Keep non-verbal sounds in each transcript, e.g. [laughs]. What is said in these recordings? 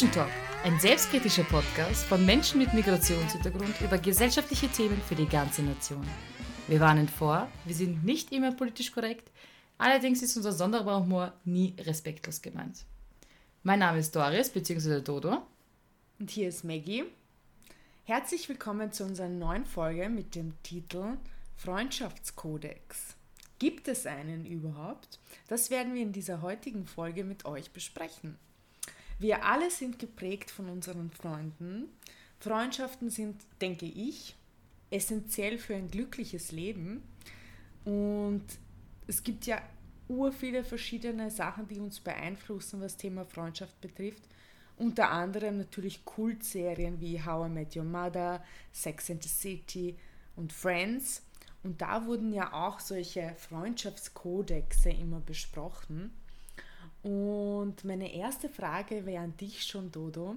Tuschentalk, ein selbstkritischer Podcast von Menschen mit Migrationshintergrund über gesellschaftliche Themen für die ganze Nation. Wir warnen vor, wir sind nicht immer politisch korrekt, allerdings ist unser sonderbarer Humor nie respektlos gemeint. Mein Name ist Doris bzw. Dodo. Und hier ist Maggie. Herzlich willkommen zu unserer neuen Folge mit dem Titel Freundschaftskodex. Gibt es einen überhaupt? Das werden wir in dieser heutigen Folge mit euch besprechen. Wir alle sind geprägt von unseren Freunden. Freundschaften sind, denke ich, essentiell für ein glückliches Leben. Und es gibt ja ur viele verschiedene Sachen, die uns beeinflussen, was Thema Freundschaft betrifft. Unter anderem natürlich Kultserien wie How I Met Your Mother, Sex and the City und Friends. Und da wurden ja auch solche Freundschaftskodexe immer besprochen. Und meine erste Frage wäre an dich schon, Dodo.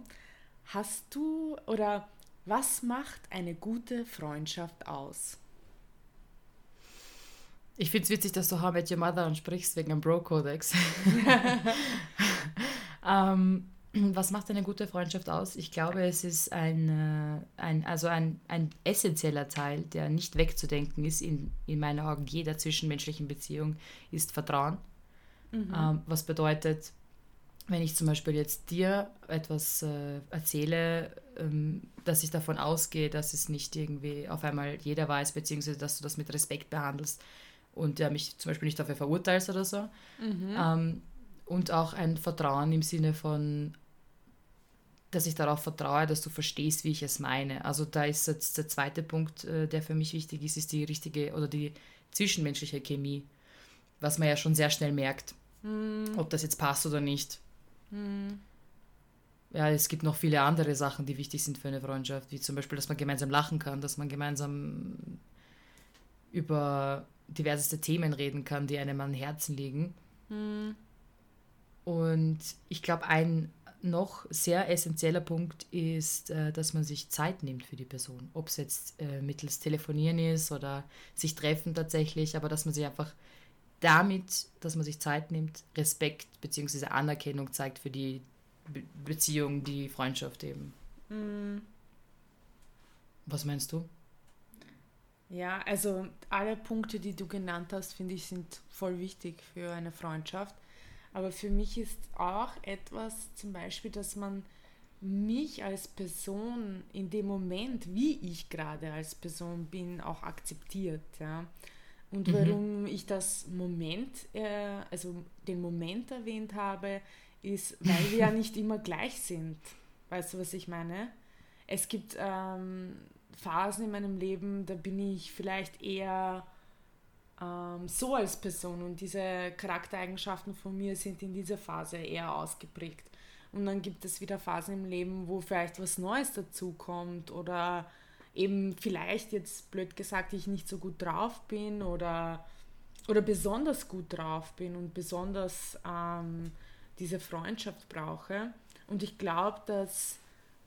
Hast du oder was macht eine gute Freundschaft aus? Ich finde es witzig, dass du How Met Your Mother ansprichst wegen dem Bro-Kodex. [laughs] ähm, was macht eine gute Freundschaft aus? Ich glaube, es ist ein, äh, ein, also ein, ein essentieller Teil, der nicht wegzudenken ist in, in meinen Augen jeder zwischenmenschlichen Beziehung, ist Vertrauen. Mhm. Ähm, was bedeutet, wenn ich zum Beispiel jetzt dir etwas äh, erzähle, ähm, dass ich davon ausgehe, dass es nicht irgendwie auf einmal jeder weiß, beziehungsweise dass du das mit Respekt behandelst und ja, mich zum Beispiel nicht dafür verurteilst oder so. Mhm. Ähm, und auch ein Vertrauen im Sinne von, dass ich darauf vertraue, dass du verstehst, wie ich es meine. Also da ist jetzt der zweite Punkt, äh, der für mich wichtig ist, ist die richtige oder die zwischenmenschliche Chemie, was man ja schon sehr schnell merkt. Mhm. Ob das jetzt passt oder nicht. Mhm. Ja, es gibt noch viele andere Sachen, die wichtig sind für eine Freundschaft, wie zum Beispiel, dass man gemeinsam lachen kann, dass man gemeinsam über diverseste Themen reden kann, die einem am Herzen liegen. Mhm. Und ich glaube, ein noch sehr essentieller Punkt ist, äh, dass man sich Zeit nimmt für die Person. Ob es jetzt äh, mittels Telefonieren ist oder sich treffen tatsächlich, aber dass man sich einfach damit, dass man sich Zeit nimmt, Respekt bzw. Anerkennung zeigt für die Be Beziehung, die Freundschaft eben. Mhm. Was meinst du? Ja, also alle Punkte, die du genannt hast, finde ich, sind voll wichtig für eine Freundschaft. Aber für mich ist auch etwas zum Beispiel, dass man mich als Person in dem Moment, wie ich gerade als Person bin, auch akzeptiert. Ja. Und mhm. warum ich das Moment, äh, also den Moment erwähnt habe, ist, weil wir ja [laughs] nicht immer gleich sind. Weißt du, was ich meine? Es gibt ähm, Phasen in meinem Leben, da bin ich vielleicht eher ähm, so als Person und diese Charaktereigenschaften von mir sind in dieser Phase eher ausgeprägt. Und dann gibt es wieder Phasen im Leben, wo vielleicht was Neues dazukommt oder eben vielleicht jetzt blöd gesagt ich nicht so gut drauf bin oder, oder besonders gut drauf bin und besonders ähm, diese Freundschaft brauche. Und ich glaube, dass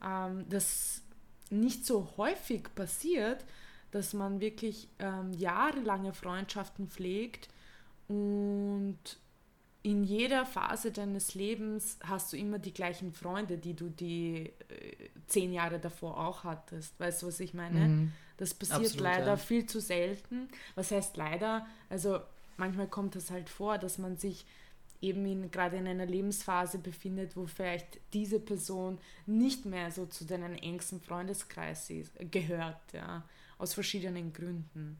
ähm, das nicht so häufig passiert, dass man wirklich ähm, jahrelange Freundschaften pflegt und in jeder Phase deines Lebens hast du immer die gleichen Freunde, die du die äh, zehn Jahre davor auch hattest. Weißt du, was ich meine? Mhm. Das passiert Absolut, leider ja. viel zu selten. Was heißt leider? Also manchmal kommt es halt vor, dass man sich eben in, gerade in einer Lebensphase befindet, wo vielleicht diese Person nicht mehr so zu deinem engsten Freundeskreis ist, gehört, ja, aus verschiedenen Gründen.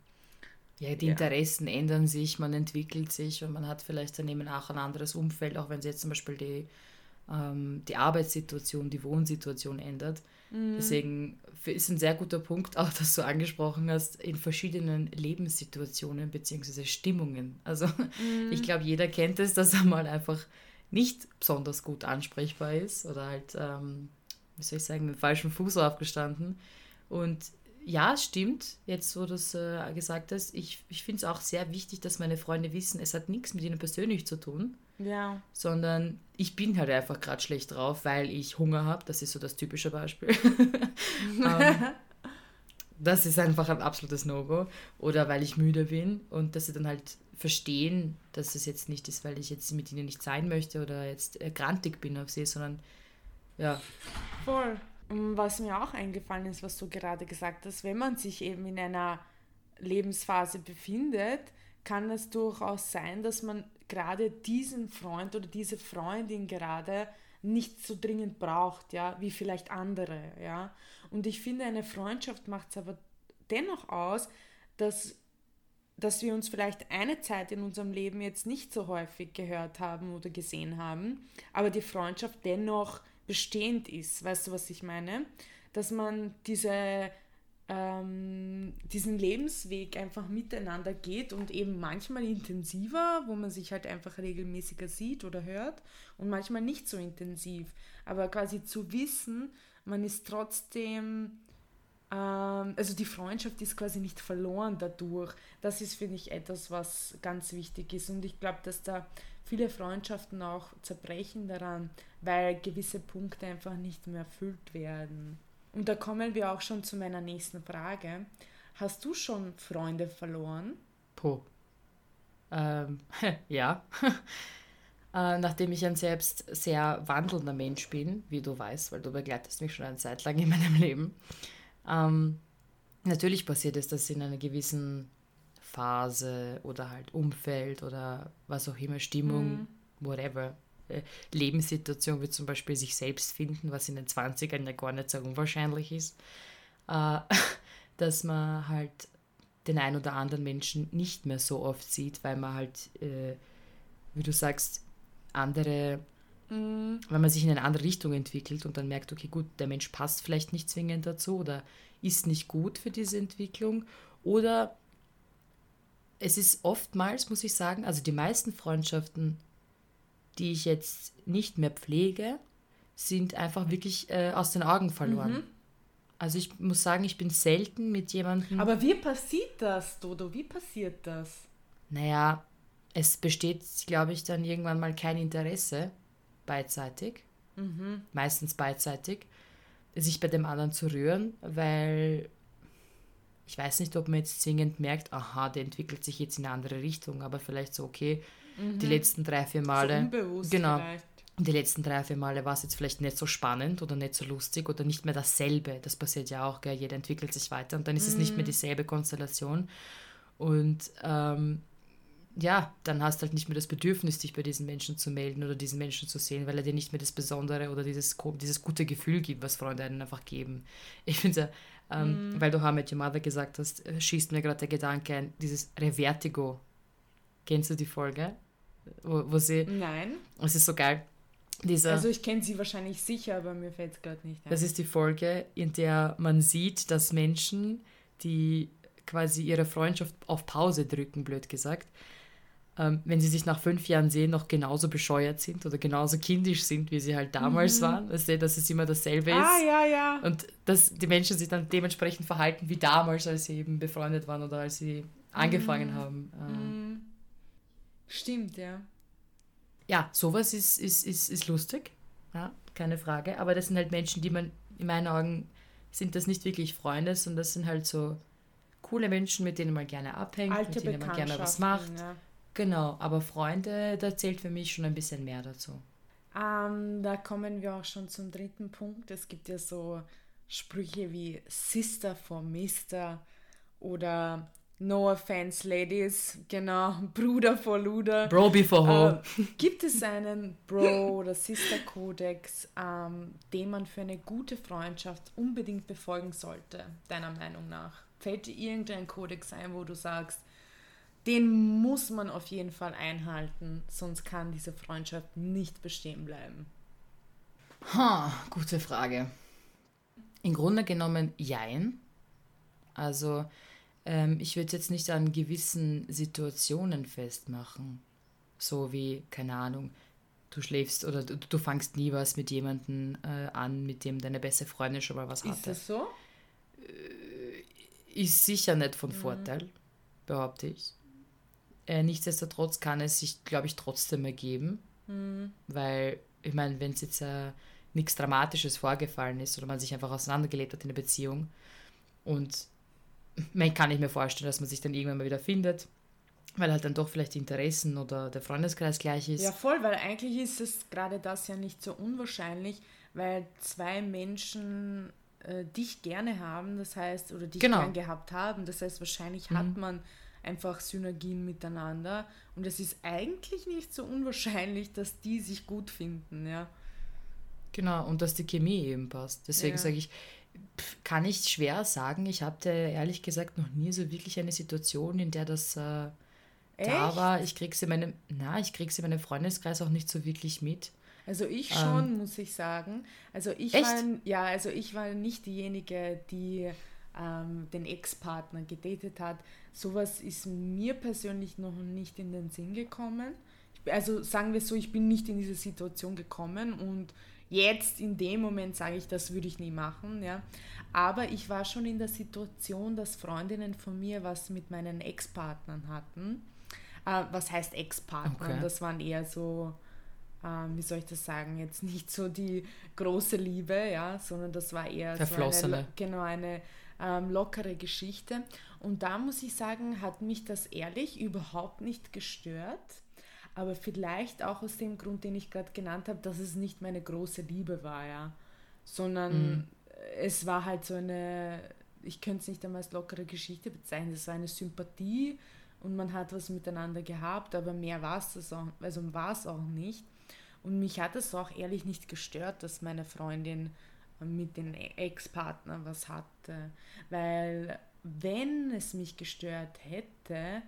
Ja, die ja. Interessen ändern sich, man entwickelt sich und man hat vielleicht daneben auch ein anderes Umfeld, auch wenn sich jetzt zum Beispiel die, ähm, die Arbeitssituation, die Wohnsituation ändert. Mhm. Deswegen ist ein sehr guter Punkt, auch dass du angesprochen hast, in verschiedenen Lebenssituationen bzw. Stimmungen. Also mhm. ich glaube, jeder kennt es, dass er mal einfach nicht besonders gut ansprechbar ist oder halt, ähm, wie soll ich sagen, mit dem falschen Fuß aufgestanden. Und ja, es stimmt, jetzt wo du es äh, gesagt hast. Ich, ich finde es auch sehr wichtig, dass meine Freunde wissen, es hat nichts mit ihnen persönlich zu tun. Ja. Sondern ich bin halt einfach gerade schlecht drauf, weil ich Hunger habe. Das ist so das typische Beispiel. um, [laughs] ähm, das ist einfach ein absolutes No-Go. Oder weil ich müde bin und dass sie dann halt verstehen, dass es jetzt nicht ist, weil ich jetzt mit ihnen nicht sein möchte oder jetzt grantig bin auf sie, sondern Ja. Voll. Was mir auch eingefallen ist, was du gerade gesagt hast, wenn man sich eben in einer Lebensphase befindet, kann es durchaus sein, dass man gerade diesen Freund oder diese Freundin gerade nicht so dringend braucht, ja, wie vielleicht andere, ja. Und ich finde, eine Freundschaft macht es aber dennoch aus, dass, dass wir uns vielleicht eine Zeit in unserem Leben jetzt nicht so häufig gehört haben oder gesehen haben, aber die Freundschaft dennoch bestehend ist. Weißt du, was ich meine? Dass man diese ähm, diesen Lebensweg einfach miteinander geht und eben manchmal intensiver, wo man sich halt einfach regelmäßiger sieht oder hört und manchmal nicht so intensiv. Aber quasi zu wissen, man ist trotzdem, ähm, also die Freundschaft ist quasi nicht verloren dadurch. Das ist, finde ich, etwas, was ganz wichtig ist. Und ich glaube, dass da viele Freundschaften auch zerbrechen daran, weil gewisse Punkte einfach nicht mehr erfüllt werden. Und da kommen wir auch schon zu meiner nächsten Frage. Hast du schon Freunde verloren? Po. Ähm, [laughs] ja. [laughs] äh, nachdem ich ein selbst sehr wandelnder Mensch bin, wie du weißt, weil du begleitest mich schon eine Zeit lang in meinem Leben. Ähm, natürlich passiert es, dass in einer gewissen Phase oder halt Umfeld oder was auch immer, Stimmung, mhm. whatever, äh, Lebenssituation wie zum Beispiel sich selbst finden, was in den 20ern ja gar nicht so unwahrscheinlich ist, äh, [laughs] dass man halt den einen oder anderen Menschen nicht mehr so oft sieht, weil man halt, äh, wie du sagst, andere, mhm. weil man sich in eine andere Richtung entwickelt und dann merkt, okay, gut, der Mensch passt vielleicht nicht zwingend dazu oder ist nicht gut für diese Entwicklung oder es ist oftmals, muss ich sagen, also die meisten Freundschaften die ich jetzt nicht mehr pflege, sind einfach wirklich äh, aus den Augen verloren. Mhm. Also ich muss sagen, ich bin selten mit jemandem. Aber wie passiert das, Dodo? Wie passiert das? Naja, es besteht, glaube ich, dann irgendwann mal kein Interesse beidseitig, mhm. meistens beidseitig, sich bei dem anderen zu rühren, weil ich weiß nicht, ob man jetzt zwingend merkt, aha, der entwickelt sich jetzt in eine andere Richtung, aber vielleicht so, okay, Mhm. Die letzten drei, vier Male. So genau. Vielleicht. Die letzten drei, vier Male war es jetzt vielleicht nicht so spannend oder nicht so lustig oder nicht mehr dasselbe. Das passiert ja auch, gell? jeder entwickelt sich weiter und dann ist mhm. es nicht mehr mhm. dieselbe Konstellation. Und ähm, ja, dann hast du halt nicht mehr das Bedürfnis, dich bei diesen Menschen zu melden oder diesen Menschen zu sehen, weil er dir nicht mehr das Besondere oder dieses, dieses gute Gefühl gibt, was Freunde einen einfach geben. Ich finde, ähm, mm. weil du How Your Mother gesagt hast, äh, schießt mir gerade der Gedanke ein, dieses Revertigo. Kennst du die Folge? wo, wo sie. Nein. Es ist so geil. Dieser, also ich kenne sie wahrscheinlich sicher, aber mir fällt es gerade nicht ein. Das ist die Folge, in der man sieht, dass Menschen, die quasi ihre Freundschaft auf Pause drücken, blöd gesagt, ähm, wenn sie sich nach fünf Jahren sehen, noch genauso bescheuert sind oder genauso kindisch sind, wie sie halt damals mhm. waren. Weißt du, dass es immer dasselbe ah, ist. Ah, ja, ja. Und dass die Menschen sich dann dementsprechend verhalten wie damals, als sie eben befreundet waren oder als sie angefangen mhm. haben. Ähm, mhm. Stimmt, ja. Ja, sowas ist, ist, ist, ist lustig, ja, keine Frage. Aber das sind halt Menschen, die man, in meinen Augen, sind das nicht wirklich Freunde, sondern das sind halt so coole Menschen, mit denen man gerne abhängt, Alte mit denen man gerne was macht. Ja. Genau, aber Freunde, da zählt für mich schon ein bisschen mehr dazu. Ähm, da kommen wir auch schon zum dritten Punkt. Es gibt ja so Sprüche wie Sister for Mister oder No offense, Ladies, genau, [laughs] Bruder vor Luder. Bro before Ho. Äh, gibt es einen Bro- [laughs] oder Sister-Kodex, ähm, den man für eine gute Freundschaft unbedingt befolgen sollte, deiner Meinung nach? Fällt dir irgendein Kodex ein, wo du sagst, den muss man auf jeden Fall einhalten, sonst kann diese Freundschaft nicht bestehen bleiben? Ha, gute Frage. Im Grunde genommen, jein. Also, ähm, ich würde jetzt nicht an gewissen Situationen festmachen. So wie, keine Ahnung, du schläfst oder du, du fangst nie was mit jemandem äh, an, mit dem deine beste Freundin schon mal was hatte. Ist das so? Äh, ist sicher nicht von mhm. Vorteil, behaupte ich. Äh, nichtsdestotrotz kann es sich, glaube ich, trotzdem ergeben, mhm. weil, ich meine, wenn es jetzt äh, nichts Dramatisches vorgefallen ist oder man sich einfach auseinandergelebt hat in der Beziehung und man kann nicht mehr vorstellen, dass man sich dann irgendwann mal wieder findet. Weil halt dann doch vielleicht die Interessen oder der Freundeskreis gleich ist. Ja, voll, weil eigentlich ist es gerade das ja nicht so unwahrscheinlich, weil zwei Menschen äh, dich gerne haben, das heißt, oder dich genau. gern gehabt haben, das heißt, wahrscheinlich mhm. hat man einfach Synergien miteinander und es ist eigentlich nicht so unwahrscheinlich, dass die sich gut finden, ja. Genau, und dass die Chemie eben passt. Deswegen ja. sage ich, kann ich schwer sagen. Ich hatte ehrlich gesagt noch nie so wirklich eine Situation, in der das äh, da war. Ich kriege sie in meinem, na, ich kriege sie in meinem Freundeskreis auch nicht so wirklich mit. Also ich schon, ähm, muss ich sagen. Also ich echt? war ja, also ich war nicht diejenige, die ähm, den Ex-Partner gedatet hat. Sowas ist mir persönlich noch nicht in den Sinn gekommen. Also sagen wir so, ich bin nicht in diese Situation gekommen und jetzt in dem Moment sage ich, das würde ich nie machen, ja. Aber ich war schon in der Situation, dass Freundinnen von mir was mit meinen Ex-Partnern hatten. Äh, was heißt Ex-Partner? Okay. Das waren eher so, äh, wie soll ich das sagen, jetzt nicht so die große Liebe, ja, sondern das war eher so eine, genau eine ähm, lockere Geschichte. Und da muss ich sagen, hat mich das ehrlich überhaupt nicht gestört aber vielleicht auch aus dem Grund, den ich gerade genannt habe, dass es nicht meine große Liebe war, ja, sondern mhm. es war halt so eine, ich könnte es nicht einmal als lockere Geschichte bezeichnen, es war eine Sympathie und man hat was miteinander gehabt, aber mehr war es auch, also war es auch nicht. Und mich hat es auch ehrlich nicht gestört, dass meine Freundin mit dem Ex-Partner was hatte, weil wenn es mich gestört hätte,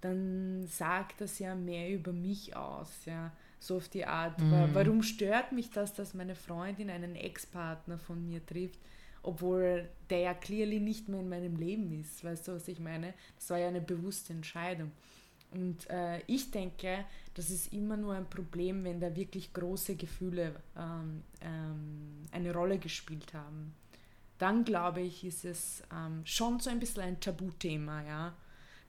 dann sagt das ja mehr über mich aus, ja. So auf die Art. Mhm. Warum stört mich das, dass meine Freundin einen Ex-Partner von mir trifft, obwohl der ja clearly nicht mehr in meinem Leben ist? Weißt du, was ich meine? Das war ja eine bewusste Entscheidung. Und äh, ich denke, das ist immer nur ein Problem, wenn da wirklich große Gefühle ähm, ähm, eine Rolle gespielt haben. Dann glaube ich, ist es ähm, schon so ein bisschen ein Tabuthema, ja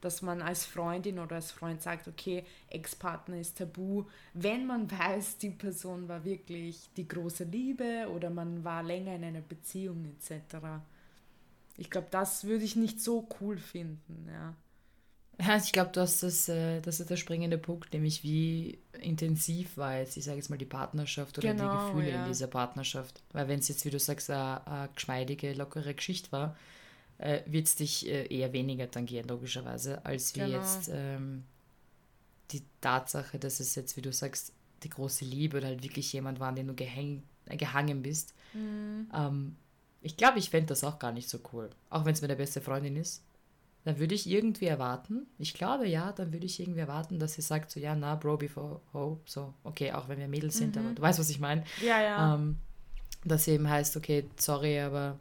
dass man als Freundin oder als Freund sagt, okay, Ex-Partner ist tabu, wenn man weiß, die Person war wirklich die große Liebe oder man war länger in einer Beziehung etc. Ich glaube, das würde ich nicht so cool finden, ja. Ja, ich glaube, das, das, äh, das ist der springende Punkt, nämlich wie intensiv war jetzt, ich sage jetzt mal, die Partnerschaft oder genau, die Gefühle ja. in dieser Partnerschaft. Weil wenn es jetzt, wie du sagst, eine, eine geschmeidige, lockere Geschichte war, äh, wird es dich äh, eher weniger tangieren, logischerweise, als wie genau. jetzt ähm, die Tatsache, dass es jetzt, wie du sagst, die große Liebe oder halt wirklich jemand war, an den du gehäng, äh, gehangen bist. Mhm. Ähm, ich glaube, ich fände das auch gar nicht so cool. Auch wenn es meine beste Freundin ist. Dann würde ich irgendwie erwarten, ich glaube ja, dann würde ich irgendwie erwarten, dass sie sagt so, ja, na, Bro before Hope, so, okay, auch wenn wir Mädels sind, mhm. aber du weißt, was ich meine. Ja, ja. Ähm, dass sie eben heißt, okay, sorry, aber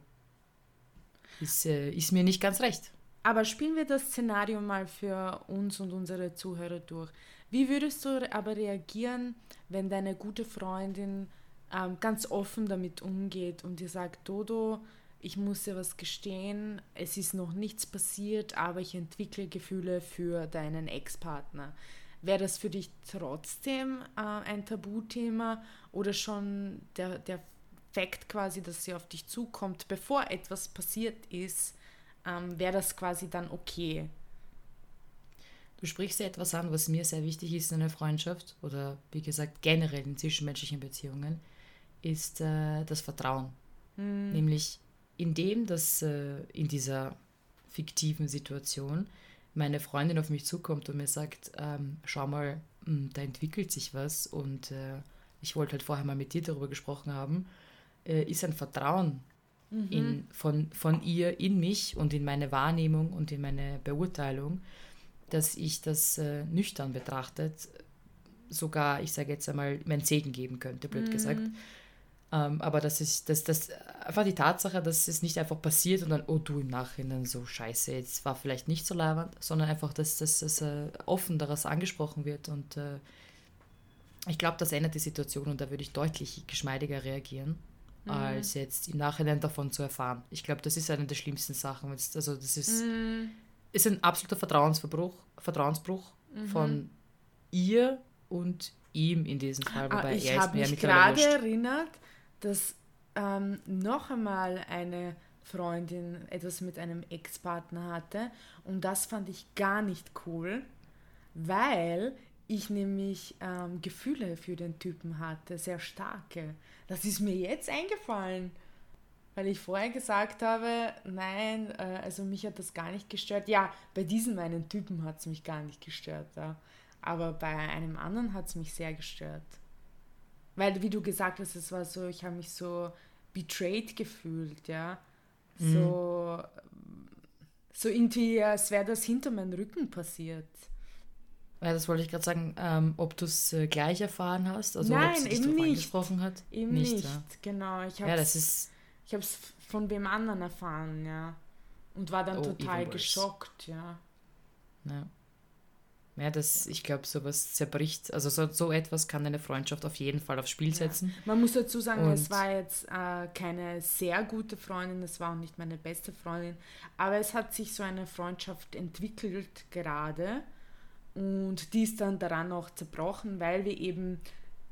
ist, äh, ist mir nicht ganz recht. Aber spielen wir das Szenario mal für uns und unsere Zuhörer durch. Wie würdest du aber reagieren, wenn deine gute Freundin ähm, ganz offen damit umgeht und dir sagt, Dodo, ich muss dir was gestehen, es ist noch nichts passiert, aber ich entwickle Gefühle für deinen Ex-Partner. Wäre das für dich trotzdem äh, ein Tabuthema oder schon der, der Fakt quasi, dass sie auf dich zukommt, bevor etwas passiert ist, ähm, wäre das quasi dann okay. Du sprichst ja etwas an, was mir sehr wichtig ist in einer Freundschaft oder wie gesagt generell in zwischenmenschlichen Beziehungen, ist äh, das Vertrauen. Mhm. Nämlich in dem, dass äh, in dieser fiktiven Situation meine Freundin auf mich zukommt und mir sagt, ähm, schau mal, mh, hm, da entwickelt sich was und äh, ich wollte halt vorher mal mit dir darüber gesprochen haben äh, ist ein Vertrauen mhm. in, von, von ihr in mich und in meine Wahrnehmung und in meine Beurteilung, dass ich das äh, nüchtern betrachtet sogar, ich sage jetzt einmal, mein Segen geben könnte, blöd mhm. gesagt. Ähm, aber das ist das, das einfach die Tatsache, dass es nicht einfach passiert und dann, oh du im Nachhinein so scheiße, jetzt war vielleicht nicht so leibend, sondern einfach, dass das, äh, offen daraus angesprochen wird und äh, ich glaube, das ändert die Situation und da würde ich deutlich geschmeidiger reagieren mhm. als jetzt im Nachhinein davon zu erfahren. Ich glaube, das ist eine der schlimmsten Sachen. Also das ist, mhm. ist ein absoluter Vertrauensverbruch, Vertrauensbruch mhm. von ihr und ihm in diesem Fall. Wobei ah, ich habe mich gerade erinnert, dass ähm, noch einmal eine Freundin etwas mit einem Ex-Partner hatte und das fand ich gar nicht cool. weil ich nämlich ähm, Gefühle für den Typen hatte, sehr starke. Das ist mir jetzt eingefallen, weil ich vorher gesagt habe, nein, äh, also mich hat das gar nicht gestört. Ja, bei diesen meinen Typen hat es mich gar nicht gestört, ja. aber bei einem anderen hat es mich sehr gestört. Weil, wie du gesagt hast, es war so, ich habe mich so betrayed gefühlt, ja. Mhm. So, so irgendwie, als wäre das hinter meinem Rücken passiert. Ja, das wollte ich gerade sagen, ähm, ob du es äh, gleich erfahren hast, also Nein, ob es dich eben nicht. angesprochen hat. Eben nicht, nicht ja. genau. Ich ja, das ist. Ich habe es von wem anderen erfahren, ja. Und war dann oh, total geschockt, ja. Ja. Ja, das, ich glaube, sowas zerbricht, also so, so etwas kann eine Freundschaft auf jeden Fall aufs Spiel setzen. Ja. Man muss dazu sagen, Und es war jetzt äh, keine sehr gute Freundin, es war auch nicht meine beste Freundin, aber es hat sich so eine Freundschaft entwickelt gerade und die ist dann daran auch zerbrochen, weil wir eben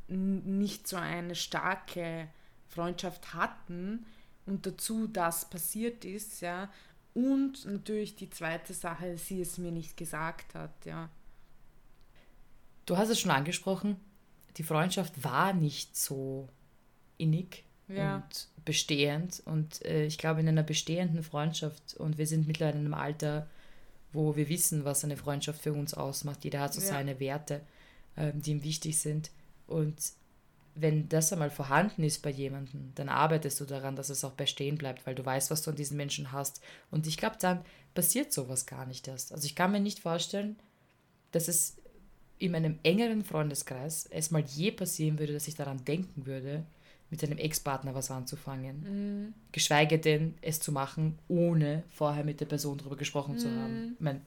nicht so eine starke Freundschaft hatten und dazu das passiert ist, ja. Und natürlich die zweite Sache, sie es mir nicht gesagt hat, ja. Du hast es schon angesprochen, die Freundschaft war nicht so innig ja. und bestehend. Und äh, ich glaube, in einer bestehenden Freundschaft, und wir sind mittlerweile in einem Alter, wo wir wissen, was eine Freundschaft für uns ausmacht. Jeder hat so ja. seine Werte, äh, die ihm wichtig sind. Und wenn das einmal vorhanden ist bei jemandem, dann arbeitest du daran, dass es auch bestehen bleibt, weil du weißt, was du an diesen Menschen hast. Und ich glaube, dann passiert sowas gar nicht erst. Also ich kann mir nicht vorstellen, dass es in meinem engeren Freundeskreis es mal je passieren würde, dass ich daran denken würde, mit einem Ex-Partner was anzufangen. Mhm. Geschweige denn, es zu machen, ohne vorher mit der Person darüber gesprochen mhm. zu haben. Ich meine,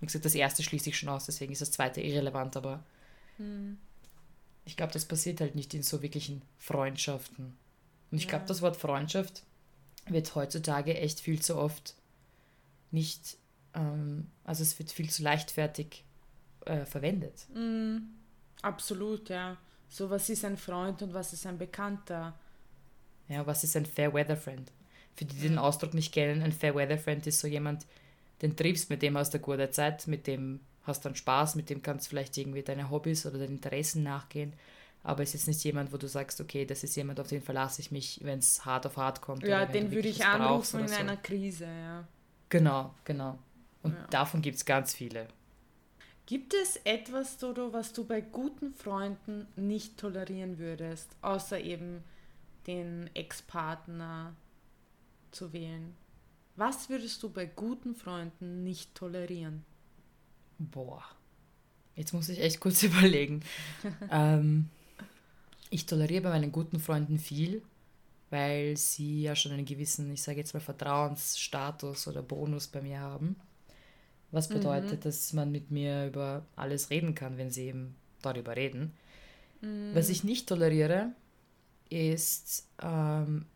wie gesagt, das erste schließe ich schon aus, deswegen ist das zweite irrelevant, aber mhm. ich glaube, das passiert halt nicht in so wirklichen Freundschaften. Und ich ja. glaube, das Wort Freundschaft wird heutzutage echt viel zu oft nicht, ähm, also es wird viel zu leichtfertig äh, verwendet. Mm, absolut, ja. So, was ist ein Freund und was ist ein Bekannter? Ja, was ist ein Fair Weather Friend? Für die, die den Ausdruck nicht kennen, ein Fair Weather Friend ist so jemand, den triffst, mit dem hast du gute Zeit, mit dem hast dann Spaß, mit dem kannst du vielleicht irgendwie deine Hobbys oder deine Interessen nachgehen. Aber es ist nicht jemand, wo du sagst, okay, das ist jemand, auf den verlasse ich mich, wenn es hart auf hart kommt. Ja, den würde ich anrufen in so. einer Krise, ja. Genau, genau. Und ja. davon gibt es ganz viele. Gibt es etwas, Dodo, was du bei guten Freunden nicht tolerieren würdest, außer eben den Ex-Partner zu wählen? Was würdest du bei guten Freunden nicht tolerieren? Boah, jetzt muss ich echt kurz [laughs] überlegen. ähm, ich toleriere bei meinen guten Freunden viel, weil sie ja schon einen gewissen, ich sage jetzt mal, Vertrauensstatus oder Bonus bei mir haben. Was bedeutet, mhm. dass man mit mir über alles reden kann, wenn sie eben darüber reden. Mhm. Was ich nicht toleriere, ist ähm,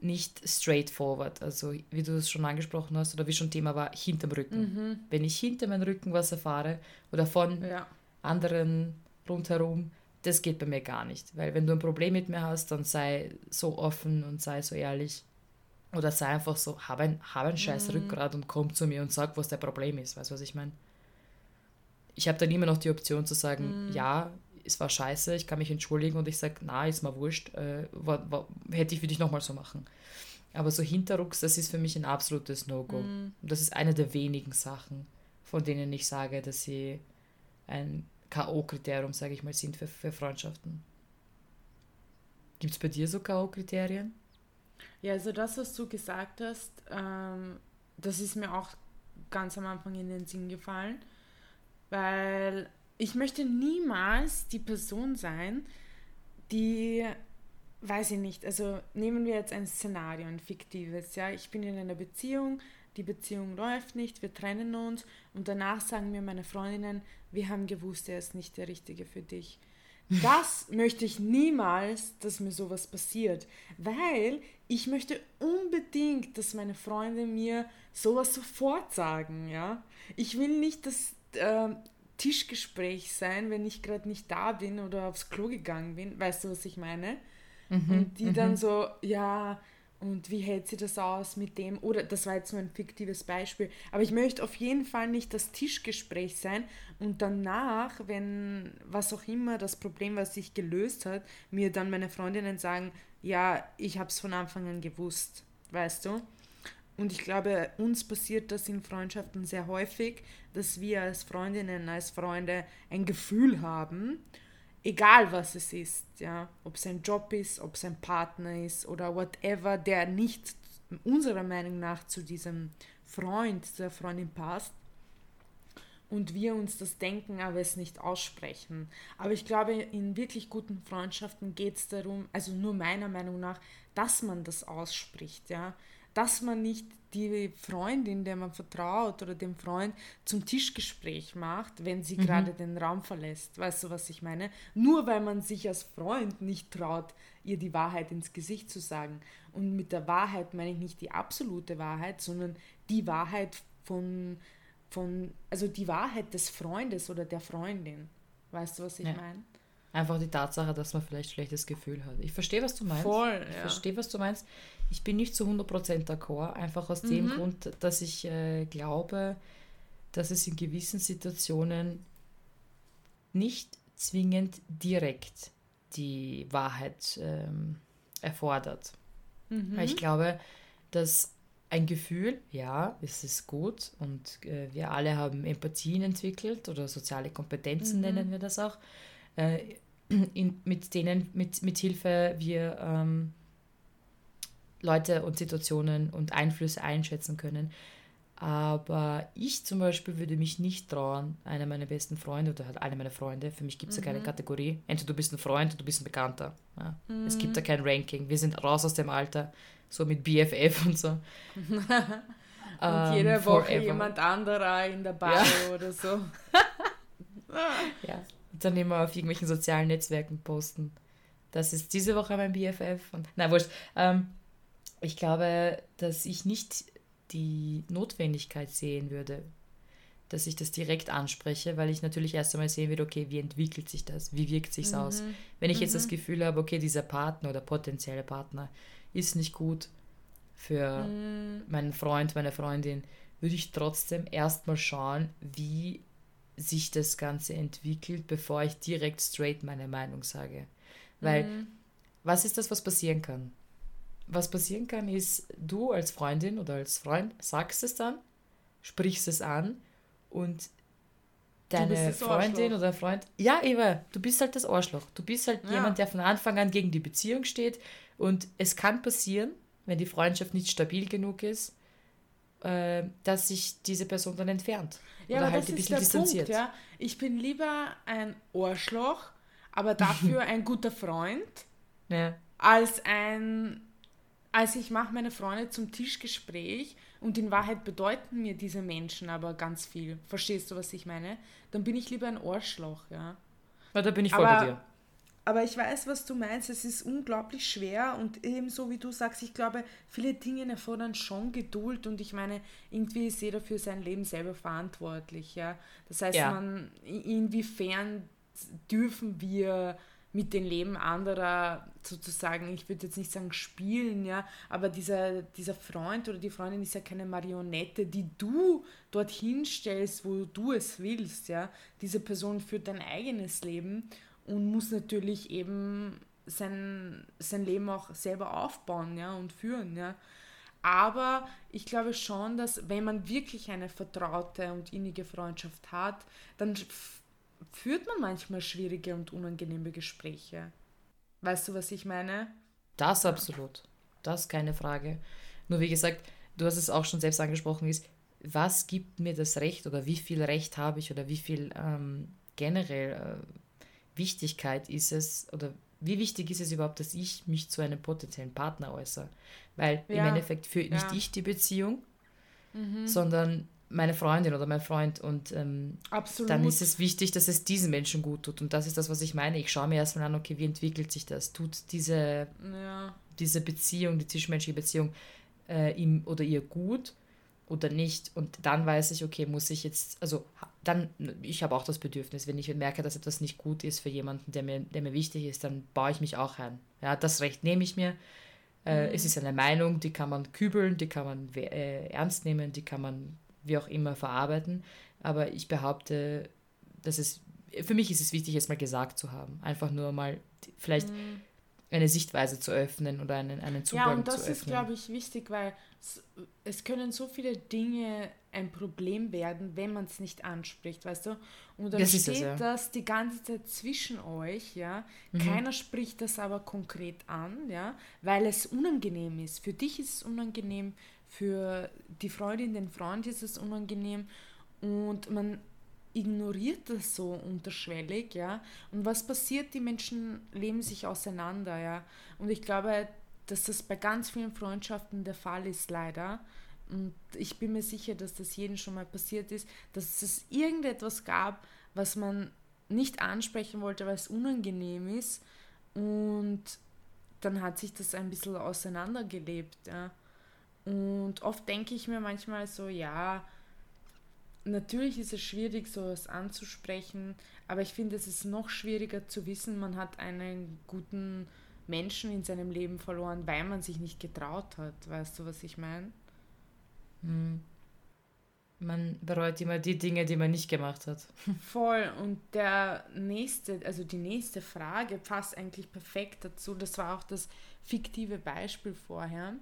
nicht straightforward. Also wie du es schon angesprochen hast oder wie schon Thema war, hinterm Rücken. Mhm. Wenn ich hinter meinem Rücken was erfahre oder von ja. anderen rundherum, das geht bei mir gar nicht. Weil wenn du ein Problem mit mir hast, dann sei so offen und sei so ehrlich oder sei einfach so, hab ein, hab ein scheiß mhm. Rückgrat und komm zu mir und sag, was der Problem ist. Weißt du, was ich meine? Ich habe dann immer noch die Option zu sagen, mhm. ja, es war scheiße, ich kann mich entschuldigen und ich sage, na, ist mal wurscht, äh, war, war, hätte ich für dich nochmal so machen. Aber so Hinterrucks, das ist für mich ein absolutes No-Go. Mhm. Das ist eine der wenigen Sachen, von denen ich sage, dass sie ein K.O.-Kriterium, sage ich mal, sind für, für Freundschaften. Gibt es bei dir so K.O.-Kriterien? Ja, also das, was du gesagt hast, ähm, das ist mir auch ganz am Anfang in den Sinn gefallen, weil ich möchte niemals die Person sein, die, weiß ich nicht, also nehmen wir jetzt ein Szenario, ein fiktives, ja, ich bin in einer Beziehung, die Beziehung läuft nicht, wir trennen uns und danach sagen mir meine Freundinnen, wir haben gewusst, er ist nicht der Richtige für dich. Das möchte ich niemals, dass mir sowas passiert, weil ich möchte unbedingt, dass meine Freunde mir sowas sofort sagen, ja. Ich will nicht das äh, Tischgespräch sein, wenn ich gerade nicht da bin oder aufs Klo gegangen bin, weißt du, was ich meine? Mhm, und die dann mhm. so, ja, Und wie hält sie das aus mit dem? Oder das war jetzt nur ein fiktives Beispiel. Aber ich möchte auf jeden Fall nicht das Tischgespräch sein und danach, wenn was auch immer das Problem, was sich gelöst hat, mir dann meine Freundinnen sagen, ja, ich habe es von Anfang an gewusst, weißt du? Und ich glaube, uns passiert das in Freundschaften sehr häufig, dass wir als Freundinnen, als Freunde ein Gefühl haben, egal was es ist, ja, ob es ein Job ist, ob es ein Partner ist oder whatever, der nicht unserer Meinung nach zu diesem Freund, der Freundin passt, und wir uns das denken, aber es nicht aussprechen. Aber ich glaube, in wirklich guten Freundschaften geht es darum, also nur meiner Meinung nach, dass man das ausspricht, ja. Dass man nicht die Freundin, der man vertraut oder dem Freund zum Tischgespräch macht, wenn sie mhm. gerade den Raum verlässt. Weißt du, was ich meine? Nur weil man sich als Freund nicht traut, ihr die Wahrheit ins Gesicht zu sagen. Und mit der Wahrheit meine ich nicht die absolute Wahrheit, sondern die Wahrheit von von, also die Wahrheit des Freundes oder der Freundin. Weißt du, was ich ja. meine? Einfach die Tatsache, dass man vielleicht schlechtes Gefühl hat. Ich verstehe, was du meinst. Voll, ich verstehe, was du meinst. Ich bin nicht zu 100% d'accord, einfach aus mhm. dem Grund, dass ich äh, glaube, dass es in gewissen Situationen nicht zwingend direkt die Wahrheit ähm, erfordert. Mhm. Weil ich glaube, dass ein Gefühl, ja, es ist gut und äh, wir alle haben Empathien entwickelt oder soziale Kompetenzen mhm. nennen wir das auch, äh, in, mit denen, mit, mit Hilfe wir ähm, Leute und Situationen und Einflüsse einschätzen können. Aber ich zum Beispiel würde mich nicht trauen, einer meiner besten Freunde oder halt alle meine Freunde, für mich gibt es mhm. ja keine mhm. Kategorie, entweder du bist ein Freund oder du bist ein Bekannter. Ja. Mhm. Es gibt da mhm. kein Ranking. Wir sind raus aus dem Alter so mit BFF und so. [laughs] und um, jede ähm, Woche forever. jemand anderer in der Bar ja. oder so. [laughs] ja, dann immer auf irgendwelchen sozialen Netzwerken posten. Das ist diese Woche mein BFF. Und, na, wurscht. Ähm, ich glaube, dass ich nicht die Notwendigkeit sehen würde, dass ich das direkt anspreche, weil ich natürlich erst einmal sehen würde, okay, wie entwickelt sich das, wie wirkt sich mhm. aus. Wenn ich mhm. jetzt das mhm. Gefühl habe, okay, dieser Partner oder potenzielle Partner ist nicht gut für mhm. meinen Freund, meine Freundin, würde ich trotzdem erstmal schauen, wie sich das Ganze entwickelt, bevor ich direkt straight meine Meinung sage. Weil, mhm. was ist das, was passieren kann? Was passieren kann, ist, du als Freundin oder als Freund sagst es dann, sprichst es an und deine Freundin oder Freund. Ja, Eva, du bist halt das Arschloch. Du bist halt ja. jemand, der von Anfang an gegen die Beziehung steht, und es kann passieren, wenn die Freundschaft nicht stabil genug ist, äh, dass sich diese Person dann entfernt. Ja, oder halt ein bisschen distanziert. Punkt, ja. Ich bin lieber ein Ohrschloch, aber dafür ein guter Freund, [laughs] ja. als ein als ich mache meine Freunde zum Tischgespräch und in Wahrheit bedeuten mir diese Menschen aber ganz viel. Verstehst du, was ich meine? Dann bin ich lieber ein Ohrschloch, ja. Ja, da bin ich voll aber, bei dir. Aber ich weiß, was du meinst. Es ist unglaublich schwer und ebenso wie du sagst, ich glaube, viele Dinge erfordern schon Geduld und ich meine, irgendwie ist jeder für sein Leben selber verantwortlich. Ja? Das heißt, ja. man, inwiefern dürfen wir mit dem Leben anderer sozusagen, ich würde jetzt nicht sagen spielen, ja, aber dieser, dieser Freund oder die Freundin ist ja keine Marionette, die du dorthin stellst, wo du es willst, ja. Diese Person führt dein eigenes Leben und muss natürlich eben sein, sein Leben auch selber aufbauen ja, und führen. Ja. Aber ich glaube schon, dass wenn man wirklich eine vertraute und innige Freundschaft hat, dann führt man manchmal schwierige und unangenehme Gespräche. Weißt du, was ich meine? Das absolut. Das ist keine Frage. Nur wie gesagt, du hast es auch schon selbst angesprochen, ist, was gibt mir das Recht oder wie viel Recht habe ich oder wie viel ähm, generell äh, Wichtigkeit ist es, oder wie wichtig ist es überhaupt, dass ich mich zu einem potenziellen Partner äußere? Weil ja. im Endeffekt führt nicht ja. ich die Beziehung, mhm. sondern meine Freundin oder mein Freund. Und ähm, dann ist es wichtig, dass es diesen Menschen gut tut. Und das ist das, was ich meine. Ich schaue mir erstmal an, okay, wie entwickelt sich das? Tut diese, ja. diese Beziehung, die zwischenmenschliche Beziehung äh, ihm oder ihr gut? oder nicht. Und dann weiß ich, okay, muss ich jetzt, also dann, ich habe auch das Bedürfnis, wenn ich merke, dass etwas nicht gut ist für jemanden, der mir, der mir wichtig ist, dann baue ich mich auch ein. Ja, das Recht nehme ich mir. Äh, mhm. Es ist eine Meinung, die kann man kübeln, die kann man äh, ernst nehmen, die kann man wie auch immer verarbeiten. Aber ich behaupte, dass es, für mich ist es wichtig, es mal gesagt zu haben. Einfach nur mal vielleicht mhm. eine Sichtweise zu öffnen oder einen, einen Zugang zu öffnen. Ja, und das ist, glaube ich, wichtig, weil es, es können so viele Dinge ein Problem werden, wenn man es nicht anspricht, weißt du? Und dann das steht das, ja. das, die ganze Zeit zwischen euch, ja. Mhm. Keiner spricht das aber konkret an, ja, weil es unangenehm ist. Für dich ist es unangenehm, für die Freundin, den Freund ist es unangenehm und man ignoriert das so unterschwellig, ja. Und was passiert? Die Menschen leben sich auseinander, ja. Und ich glaube, dass das bei ganz vielen Freundschaften der Fall ist, leider. Und ich bin mir sicher, dass das jedem schon mal passiert ist, dass es irgendetwas gab, was man nicht ansprechen wollte, weil es unangenehm ist. Und dann hat sich das ein bisschen auseinandergelebt. Ja. Und oft denke ich mir manchmal so, ja, natürlich ist es schwierig, sowas anzusprechen, aber ich finde, es ist noch schwieriger zu wissen, man hat einen guten Menschen in seinem Leben verloren, weil man sich nicht getraut hat. Weißt du, was ich meine? Hm. Man bereut immer die Dinge, die man nicht gemacht hat. [laughs] Voll. Und der nächste, also die nächste Frage passt eigentlich perfekt dazu. Das war auch das fiktive Beispiel vorher.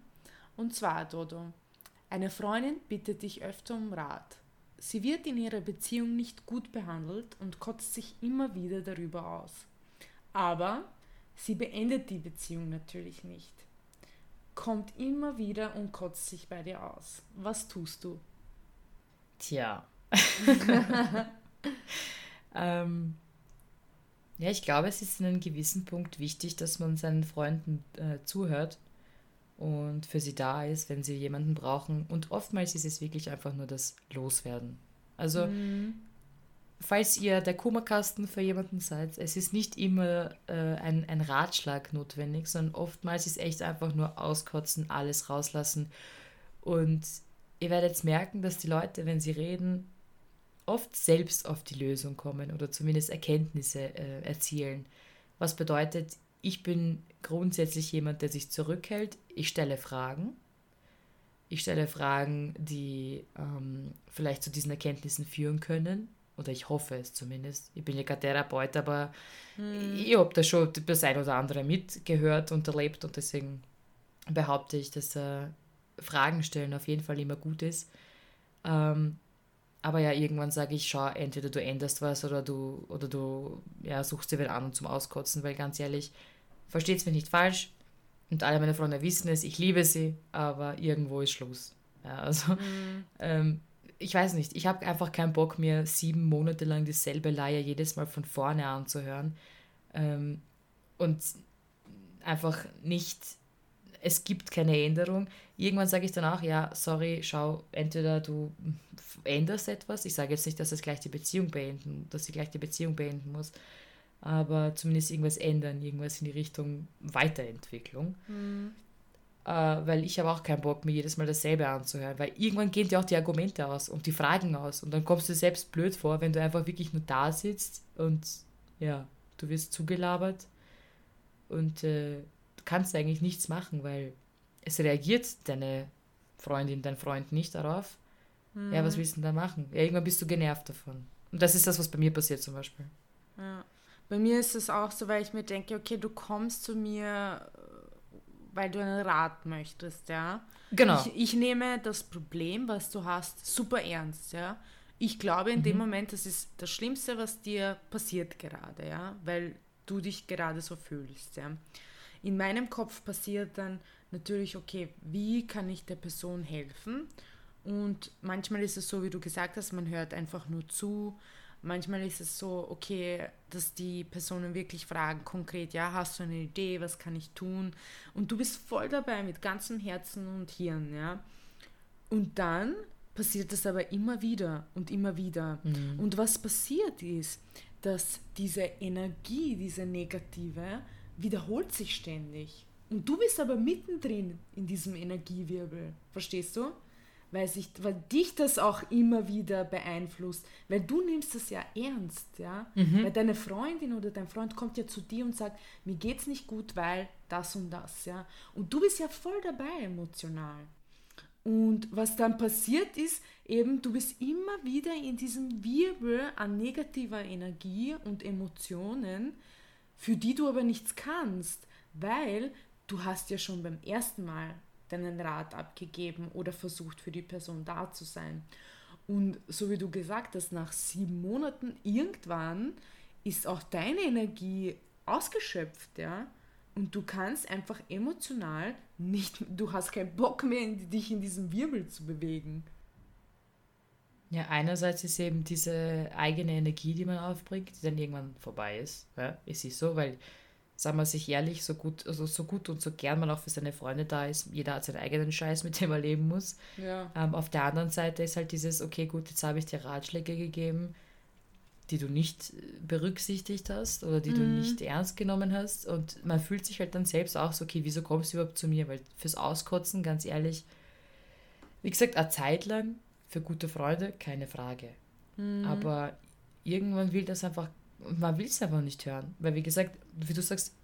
Und zwar, Dodo, eine Freundin bittet dich öfter um Rat. Sie wird in ihrer Beziehung nicht gut behandelt und kotzt sich immer wieder darüber aus. Aber sie beendet die Beziehung natürlich nicht kommt immer wieder und kotzt sich bei dir aus. Was tust du? Tja. [laughs] ähm, ja, ich glaube, es ist in einem gewissen Punkt wichtig, dass man seinen Freunden äh, zuhört und für sie da ist, wenn sie jemanden brauchen. Und oftmals ist es wirklich einfach nur das Loswerden. Also mhm falls ihr der Kummerkasten für jemanden seid, es ist nicht immer äh, ein, ein Ratschlag notwendig, sondern oftmals ist echt einfach nur auskotzen, alles rauslassen. Und ihr werdet merken, dass die Leute, wenn sie reden, oft selbst auf die Lösung kommen oder zumindest Erkenntnisse äh, erzielen. Was bedeutet, ich bin grundsätzlich jemand, der sich zurückhält. Ich stelle Fragen. Ich stelle Fragen, die ähm, vielleicht zu diesen Erkenntnissen führen können oder ich hoffe es zumindest. Ich bin ja kein Therapeut, aber hm. ich habe da schon das ein oder andere mitgehört und erlebt und deswegen behaupte ich, dass äh, Fragen stellen auf jeden Fall immer gut ist. Ähm, aber ja, irgendwann sage ich, schau, entweder du änderst was oder du, oder du ja, suchst dir wen an zum Auskotzen, weil ganz ehrlich, versteht es mich nicht falsch und alle meine Freunde wissen es, ich liebe sie, aber irgendwo ist Schluss. Ja, also mhm. ähm, ich weiß nicht, ich habe einfach keinen Bock, mir sieben Monate lang dieselbe Leier jedes Mal von vorne anzuhören. Ähm, und einfach nicht, es gibt keine Änderung. Irgendwann sage ich danach, ja, sorry, schau, entweder du änderst etwas, ich sage jetzt nicht, dass es gleich die Beziehung beenden, dass sie gleich die Beziehung beenden muss, aber zumindest irgendwas ändern, irgendwas in die Richtung Weiterentwicklung. Mhm äh, weil ich habe auch keinen Bock, mir jedes Mal dasselbe anzuhören, weil irgendwann gehen dir auch die Argumente aus und die Fragen aus und dann kommst du selbst blöd vor, wenn du einfach wirklich nur da sitzt und ja, du wirst zugelabert und äh, du kannst eigentlich nichts machen, weil es reagiert deine Freundin, dein Freund nicht darauf. Mhm. Ja, was willst du denn da machen? Ja, irgendwann bist du genervt davon. Und das ist das, was bei mir passiert zum Beispiel. Ja. Bei mir ist es auch so, weil ich mir denke, okay, du kommst zu mir weil du einen Rat möchtest, ja. Genau. Ich, ich nehme das Problem, was du hast, super ernst, ja. Ich glaube in mhm. dem Moment, das ist das Schlimmste, was dir passiert gerade, ja, weil du dich gerade so fühlst, ja. In meinem Kopf passiert dann natürlich, okay, wie kann ich der Person helfen? Und manchmal ist es so, wie du gesagt hast, man hört einfach nur zu, Manchmal ist es so, okay, dass die Personen wirklich fragen konkret, ja, hast du eine Idee, was kann ich tun? Und du bist voll dabei mit ganzem Herzen und Hirn, ja. Und dann passiert das aber immer wieder und immer wieder. Mhm. Und was passiert ist, dass diese Energie, diese negative, wiederholt sich ständig. Und du bist aber mittendrin in diesem Energiewirbel. Verstehst du? Weil, sich, weil dich das auch immer wieder beeinflusst, weil du nimmst das ja ernst, ja, mhm. weil deine Freundin oder dein Freund kommt ja zu dir und sagt, mir geht's nicht gut, weil das und das, ja. Und du bist ja voll dabei emotional. Und was dann passiert ist, eben, du bist immer wieder in diesem Wirbel an negativer Energie und Emotionen, für die du aber nichts kannst, weil du hast ja schon beim ersten Mal deinen Rat abgegeben oder versucht für die Person da zu sein. Und so wie du gesagt hast, nach sieben Monaten irgendwann ist auch deine Energie ausgeschöpft, ja. Und du kannst einfach emotional nicht, du hast keinen Bock mehr, dich in diesem Wirbel zu bewegen. Ja, einerseits ist eben diese eigene Energie, die man aufbringt, die dann irgendwann vorbei ist. Ja, es ist so, weil, sagen wir sich ehrlich, so gut, also so gut und so gern man auch für seine Freunde da ist, jeder hat seinen eigenen Scheiß, mit dem er leben muss. Ja. Ähm, auf der anderen Seite ist halt dieses, okay, gut, jetzt habe ich dir Ratschläge gegeben, die du nicht berücksichtigt hast oder die mhm. du nicht ernst genommen hast. Und man fühlt sich halt dann selbst auch so, okay, wieso kommst du überhaupt zu mir? Weil fürs Auskotzen, ganz ehrlich, wie gesagt, eine Zeit lang für gute Freunde, keine Frage. Mhm. Aber irgendwann will das einfach, man will es einfach nicht hören. Weil, wie gesagt, wie du sagst,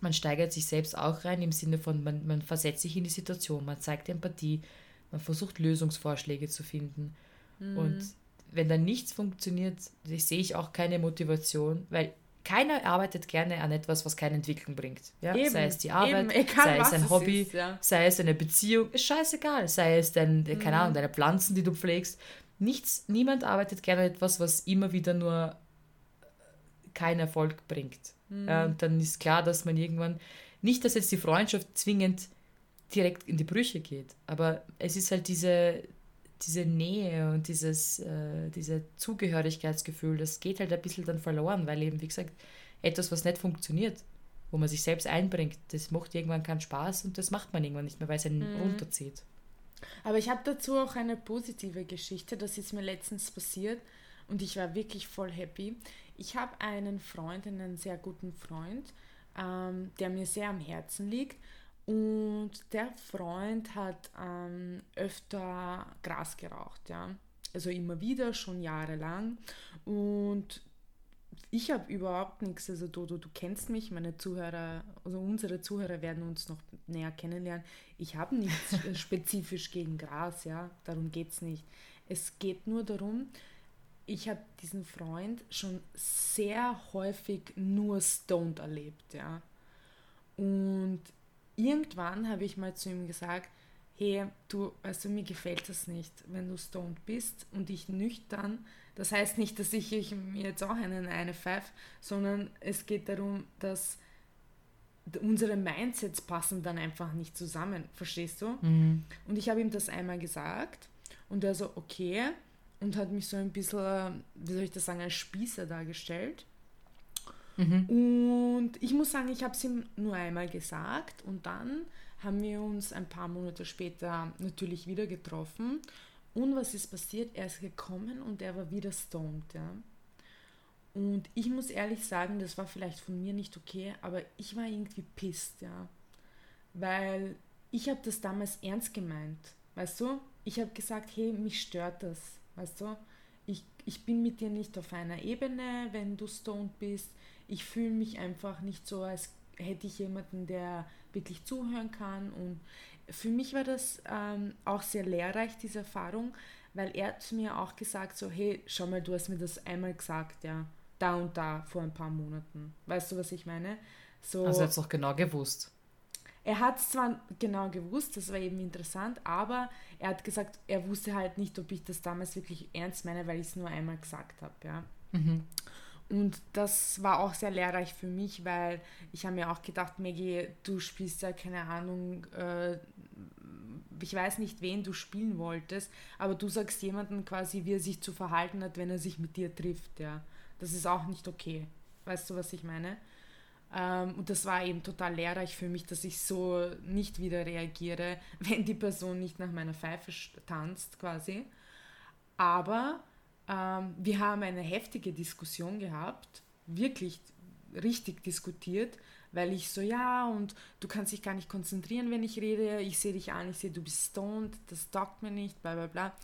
man steigert sich selbst auch rein im Sinne von, man, man versetzt sich in die Situation, man zeigt Empathie, man versucht Lösungsvorschläge zu finden. Mhm. Und wenn dann nichts funktioniert, sehe ich auch keine Motivation, weil keiner arbeitet gerne an etwas, was keine Entwicklung bringt. Ja? Eben, sei es die Arbeit, egal, sei es ein Hobby, ist, ja. sei es eine Beziehung, ist scheißegal. Sei es dein, mhm. keine Ahnung, deine Pflanzen, die du pflegst. Nichts, niemand arbeitet gerne an etwas, was immer wieder nur keinen Erfolg bringt. Mhm. Ja, und dann ist klar, dass man irgendwann, nicht, dass jetzt die Freundschaft zwingend direkt in die Brüche geht, aber es ist halt diese, diese Nähe und dieses äh, diese Zugehörigkeitsgefühl, das geht halt ein bisschen dann verloren, weil eben, wie gesagt, etwas, was nicht funktioniert, wo man sich selbst einbringt, das macht irgendwann keinen Spaß und das macht man irgendwann nicht mehr, weil es einen mhm. runterzieht. Aber ich habe dazu auch eine positive Geschichte, das ist mir letztens passiert und ich war wirklich voll happy. Ich habe einen Freund, einen sehr guten Freund, ähm, der mir sehr am Herzen liegt und der Freund hat ähm, öfter Gras geraucht, ja. Also immer wieder, schon jahrelang. Und ich habe überhaupt nichts, also du, du, du kennst mich, meine Zuhörer, also unsere Zuhörer werden uns noch näher kennenlernen. Ich habe nichts [laughs] spezifisch gegen Gras, ja, darum geht es nicht. Es geht nur darum, ich habe diesen Freund schon sehr häufig nur stoned erlebt, ja. Und irgendwann habe ich mal zu ihm gesagt, hey, du, also mir gefällt das nicht, wenn du stoned bist und ich nüchtern. Das heißt nicht, dass ich, ich mir jetzt auch einen eine pfeife, sondern es geht darum, dass unsere Mindsets passen dann einfach nicht zusammen, verstehst du? Mhm. Und ich habe ihm das einmal gesagt und er so, okay, und hat mich so ein bisschen, wie soll ich das sagen, als Spießer dargestellt. Mhm. Und ich muss sagen, ich habe es ihm nur einmal gesagt und dann haben wir uns ein paar Monate später natürlich wieder getroffen. Und was ist passiert? Er ist gekommen und er war wieder stoned. Ja. Und ich muss ehrlich sagen, das war vielleicht von mir nicht okay, aber ich war irgendwie pisst, ja. Weil ich habe das damals ernst gemeint, weißt du? Ich habe gesagt, hey, mich stört das, weißt du? Ich, ich bin mit dir nicht auf einer Ebene, wenn du stoned bist ich fühle mich einfach nicht so, als hätte ich jemanden, der wirklich zuhören kann. Und für mich war das ähm, auch sehr lehrreich, diese Erfahrung, weil er hat mir auch gesagt, so, hey, schau mal, du hast mir das einmal gesagt, ja, da und da vor ein paar Monaten. Weißt du, was ich meine? So, also er hat es auch genau gewusst. Er hat es zwar genau gewusst, das war eben interessant, aber er hat gesagt, er wusste halt nicht, ob ich das damals wirklich ernst meine, weil ich es nur einmal gesagt habe, ja. Mhm. Und das war auch sehr lehrreich für mich, weil ich habe mir auch gedacht, Maggie, du spielst ja keine Ahnung, äh, ich weiß nicht, wen du spielen wolltest, aber du sagst jemandem quasi, wie er sich zu verhalten hat, wenn er sich mit dir trifft, ja. Das ist auch nicht okay. Weißt du, was ich meine? Ähm, und das war eben total lehrreich für mich, dass ich so nicht wieder reagiere, [laughs] wenn die Person nicht nach meiner Pfeife tanzt, quasi. Aber ähm, wir haben eine heftige Diskussion gehabt, wirklich richtig diskutiert, weil ich so, ja, und du kannst dich gar nicht konzentrieren, wenn ich rede, ich sehe dich an, ich sehe, du bist stoned, das taugt mir nicht, bla bla bla.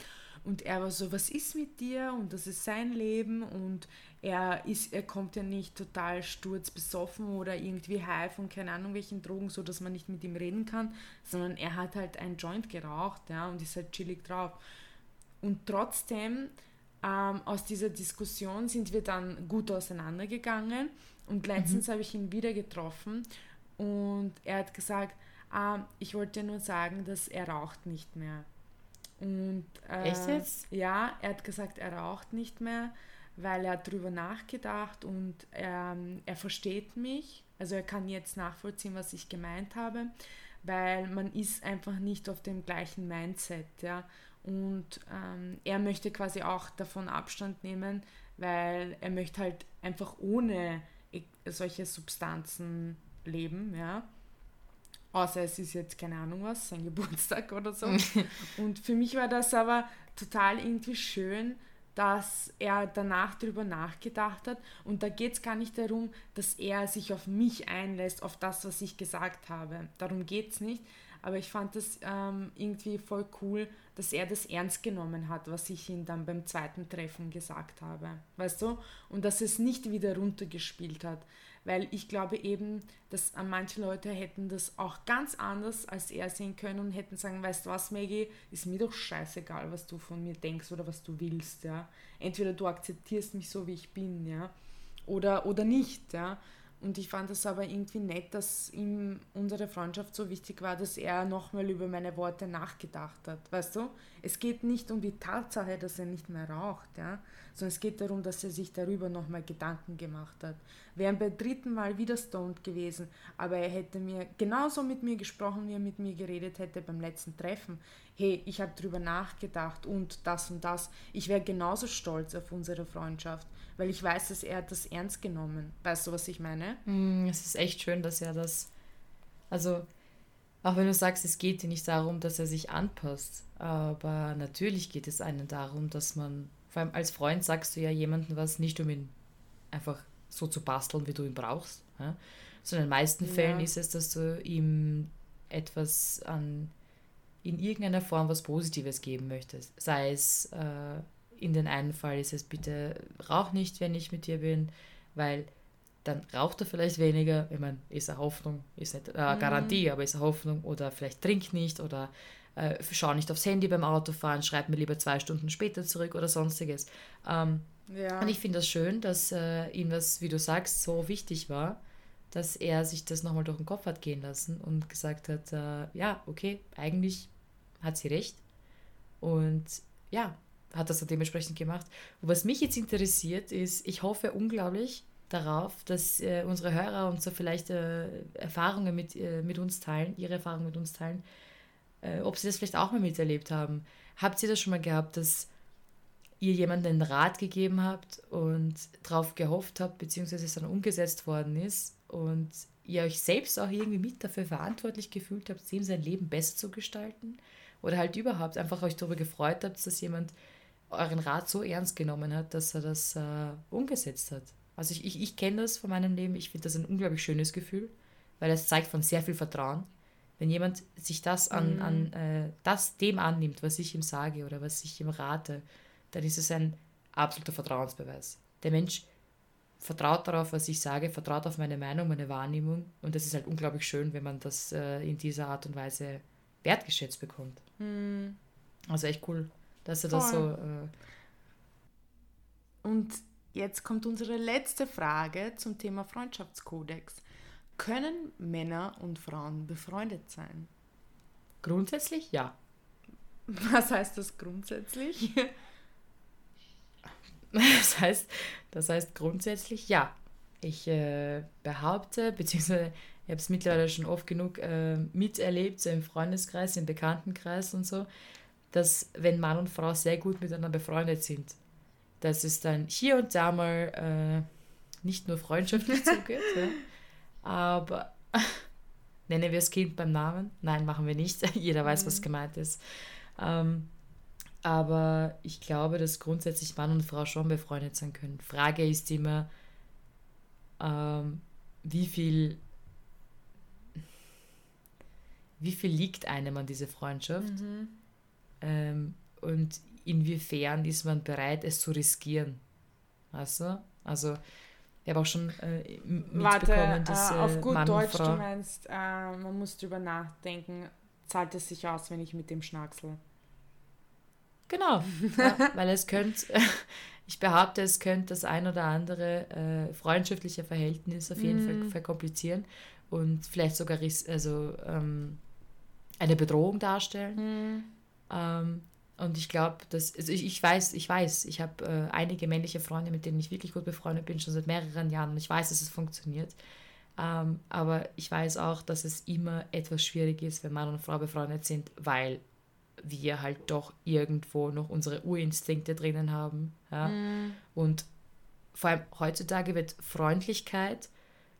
Und er war so, was ist mit dir? Und das ist sein Leben und er, ist, er kommt ja nicht total sturzbesoffen oder irgendwie high von keine Ahnung welchen Drogen, so dass man nicht mit ihm reden kann, sondern er hat halt ein Joint geraucht ja, und ist halt chillig drauf. Und trotzdem, ähm, aus dieser Diskussion sind wir dann gut auseinandergegangen und letztens mhm. habe ich ihn wieder getroffen und er hat gesagt, ah, ich wollte nur sagen, dass er raucht nicht mehr. Und, äh, Echt jetzt? Ja, er hat gesagt, er raucht nicht mehr weil er hat darüber nachgedacht und er, er versteht mich. Also er kann jetzt nachvollziehen, was ich gemeint habe, weil man ist einfach nicht auf dem gleichen Mindset. Ja? Und ähm, er möchte quasi auch davon Abstand nehmen, weil er möchte halt einfach ohne solche Substanzen leben, ja. Außer es ist jetzt keine Ahnung was, sein [laughs] Geburtstag oder so. [laughs] und für mich war das aber total irgendwie schön, dass er danach darüber nachgedacht hat. Und da geht es gar nicht darum, dass er sich auf mich einlässt, auf das, was ich gesagt habe. Darum geht es nicht. Aber ich fand das ähm, irgendwie voll cool, dass er das ernst genommen hat, was ich ihm dann beim zweiten Treffen gesagt habe. Weißt du? Und dass es nicht wieder runtergespielt hat weil ich glaube eben, dass manche Leute hätten das auch ganz anders als er sehen können und hätten sagen, weißt du was, Maggie, ist mir doch scheißegal, was du von mir denkst oder was du willst, ja. Entweder du akzeptierst mich so, wie ich bin, ja, oder, oder nicht, ja. Und ich fand das aber irgendwie nett, dass ihm unsere Freundschaft so wichtig war, dass er nochmal über meine Worte nachgedacht hat. Weißt du? Es geht nicht um die Tatsache, dass er nicht mehr raucht, ja? sondern es geht darum, dass er sich darüber nochmal Gedanken gemacht hat. Wäre beim dritten Mal wieder stoned gewesen, aber er hätte mir genauso mit mir gesprochen, wie er mit mir geredet hätte beim letzten Treffen. Hey, ich habe darüber nachgedacht und das und das. Ich wäre genauso stolz auf unsere Freundschaft weil ich weiß, dass er das ernst genommen. Weißt du, was ich meine? Mm, es ist echt schön, dass er das. Also, auch wenn du sagst, es geht dir nicht darum, dass er sich anpasst, aber natürlich geht es einem darum, dass man, vor allem als Freund sagst du ja jemandem was, nicht um ihn einfach so zu basteln, wie du ihn brauchst, ja? sondern in den meisten ja. Fällen ist es, dass du ihm etwas an, in irgendeiner Form was Positives geben möchtest. Sei es äh, in den einen Fall ist es bitte rauch nicht, wenn ich mit dir bin, weil dann raucht er vielleicht weniger. Ich meine, ist eine Hoffnung, ist nicht eine äh, Garantie, mhm. aber ist eine Hoffnung. Oder vielleicht trink nicht oder äh, schau nicht aufs Handy beim Autofahren, schreib mir lieber zwei Stunden später zurück oder sonstiges. Ähm, ja. Und ich finde das schön, dass äh, ihm das, wie du sagst, so wichtig war, dass er sich das nochmal durch den Kopf hat gehen lassen und gesagt hat, äh, ja, okay, eigentlich hat sie recht. Und ja, hat das dann dementsprechend gemacht. Und was mich jetzt interessiert, ist, ich hoffe unglaublich darauf, dass äh, unsere Hörer uns so vielleicht äh, Erfahrungen mit, äh, mit uns teilen, ihre Erfahrungen mit uns teilen, äh, ob sie das vielleicht auch mal miterlebt haben. Habt ihr das schon mal gehabt, dass ihr jemandem einen Rat gegeben habt und darauf gehofft habt, beziehungsweise es dann umgesetzt worden ist und ihr euch selbst auch irgendwie mit dafür verantwortlich gefühlt habt, ihm sein Leben besser zu gestalten? Oder halt überhaupt einfach euch darüber gefreut habt, dass jemand euren Rat so ernst genommen hat, dass er das äh, umgesetzt hat. Also ich, ich, ich kenne das von meinem Leben, ich finde das ein unglaublich schönes Gefühl, weil es zeigt von sehr viel Vertrauen. Wenn jemand sich das an, mhm. an äh, das dem annimmt, was ich ihm sage oder was ich ihm rate, dann ist es ein absoluter Vertrauensbeweis. Der Mensch vertraut darauf, was ich sage, vertraut auf meine Meinung, meine Wahrnehmung und das ist halt unglaublich schön, wenn man das äh, in dieser Art und Weise wertgeschätzt bekommt. Mhm. Also echt cool dass er das so. Äh Und jetzt kommt unsere letzte Frage zum Thema Freundschaftskodex. Können Männer und Frauen befreundet sein? Grundsätzlich ja. [laughs] Was heißt das grundsätzlich? [laughs] Das heißt, das heißt grundsätzlich ja. Ich äh, behaupte, beziehungsweise ich habe es mittlerweile schon oft genug äh, miterlebt, so im Freundeskreis, im Bekanntenkreis und so, dass wenn Mann und Frau sehr gut miteinander befreundet sind, dass es dann hier und da mal äh, nicht nur freundschaftlich [laughs] zugeht, ja, aber [laughs] nennen wir das Kind beim Namen? Nein, machen wir nicht. [laughs] Jeder weiß, mhm. was gemeint ist. Ähm, aber ich glaube, dass grundsätzlich Mann und Frau schon befreundet sein können. Frage ist immer, ähm, wie viel wie viel liegt einem an dieser Freundschaft? Mhm. Ähm, und inwiefern ist man bereit, es zu riskieren? Weißt du? Also ich habe auch schon äh, mitbekommen, Warte, dass äh, äh, auf gut Mann Deutsch, und du Frau... meinst, äh, man muss drüber nachdenken, zahlt es sich aus, wenn ich mit dem schnacksel? Genau, ja, weil es könnte, [laughs] ich behaupte, es könnte das ein oder andere äh, freundschaftliche Verhältnis auf jeden Fall verkomplizieren und vielleicht sogar also, ähm, eine Bedrohung darstellen. Ähm, und ich glaube, dass, also ich, ich weiß, ich weiß, ich habe äh, einige männliche Freunde, mit denen ich wirklich gut befreundet bin, schon seit mehreren Jahren und ich weiß, dass es funktioniert. Ähm, aber ich weiß auch, dass es immer etwas schwierig ist, wenn Mann und Frau befreundet sind, weil wir halt doch irgendwo noch unsere Urinstinkte drinnen haben. Ja? Und vor allem heutzutage wird Freundlichkeit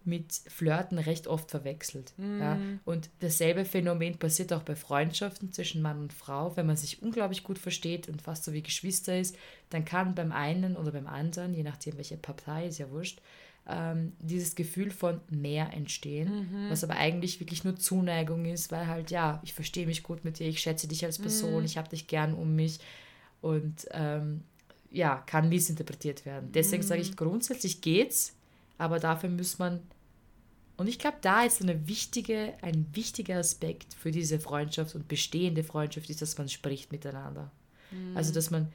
mit Flirten recht oft verwechselt. Ja? Und dasselbe Phänomen passiert auch bei Freundschaften zwischen Mann und Frau. Wenn man sich unglaublich gut versteht und fast so wie Geschwister ist, dann kann beim einen oder beim anderen, je nachdem welche Partei, ist ja wurscht, ähm, dieses Gefühl von mehr entstehen, was aber eigentlich wirklich nur Zuneigung ist, weil halt, ja, ich verstehe mich gut mit dir, ich schätze dich als Person, ich habe dich gern um mich und ähm, ja, kann missinterpretiert werden. Deswegen sage ich, grundsätzlich geht's, aber dafür muss man, und ich glaube, da ist eine wichtige, ein wichtiger Aspekt für diese Freundschaft und bestehende Freundschaft ist, dass man spricht miteinander. Also, dass man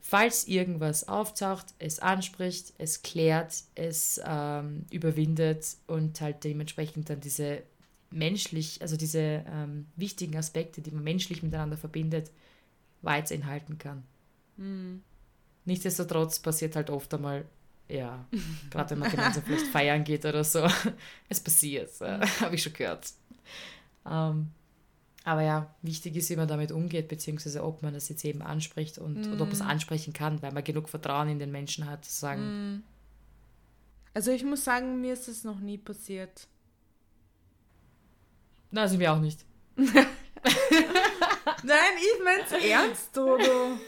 falls irgendwas auftaucht, es anspricht, es klärt, es ähm, überwindet und halt dementsprechend dann diese menschlich, also diese ähm, wichtigen Aspekte, die man menschlich miteinander verbindet, weiterenthalten kann. Nichtsdestotrotz passiert halt oft einmal, ja, [laughs] gerade wenn man gemeinsam vielleicht feiern geht oder so, [laughs] es passiert, äh, [laughs] habe ich schon gehört. Ähm, aber ja, wichtig ist, wie man damit umgeht, beziehungsweise ob man das jetzt eben anspricht und oder ob man es ansprechen kann, weil man genug Vertrauen in den Menschen hat, zu sagen, Also ich muss sagen, mir ist es noch nie passiert. na, sind wir auch nicht. Nein, ich mein's ernst, Dodo.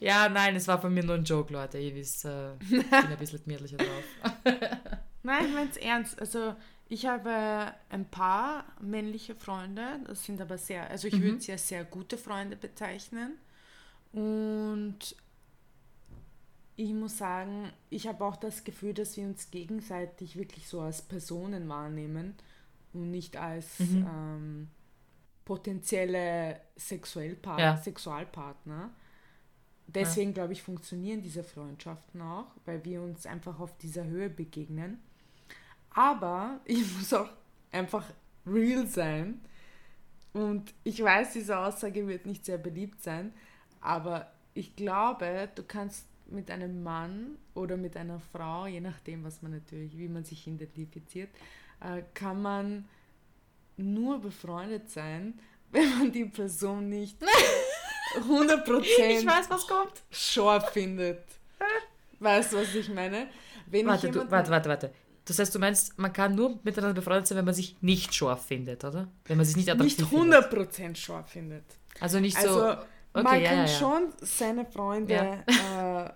Ja, nein, es war von mir nur ein Joke, Leute. Ihr wisst, äh, ich bin ein bisschen gemütlicher drauf. [laughs] Nein, ich mein's ernst. Also ich habe ein paar männliche Freunde, das sind aber sehr, also ich würde sie als sehr gute Freunde bezeichnen. Und ich muss sagen, ich habe auch das Gefühl, dass wir uns gegenseitig wirklich so als Personen wahrnehmen und nicht als ähm, potenzielle Sexuellpa Ja. Sexualpartner. Deswegen, glaube ich, funktionieren diese Freundschaften auch, weil wir uns einfach auf dieser Höhe begegnen. Aber [laughs] ich muss auch einfach real sein. Und ich weiß, diese Aussage wird nicht sehr beliebt sein, aber ich glaube, du kannst mit einem Mann oder mit einer Frau, je nachdem, was man natürlich, wie man sich identifiziert, äh, kann man nur befreundet sein, [laughs] wenn man die Person nicht [laughs] 100% Ich weiß, was kommt. scharf findet. Weißt du, was ich meine? Wenn Warte, ich du, warte, warte, warte. Das heißt, du meinst, man kann nur miteinander befreundet sein, wenn man sich nicht scharf findet, oder? Wenn man sich nicht attraktiv nicht findet. 100% scharf findet. Also nicht Also, so man okay, ja, kann ja, ja. schon seine Freunde äh,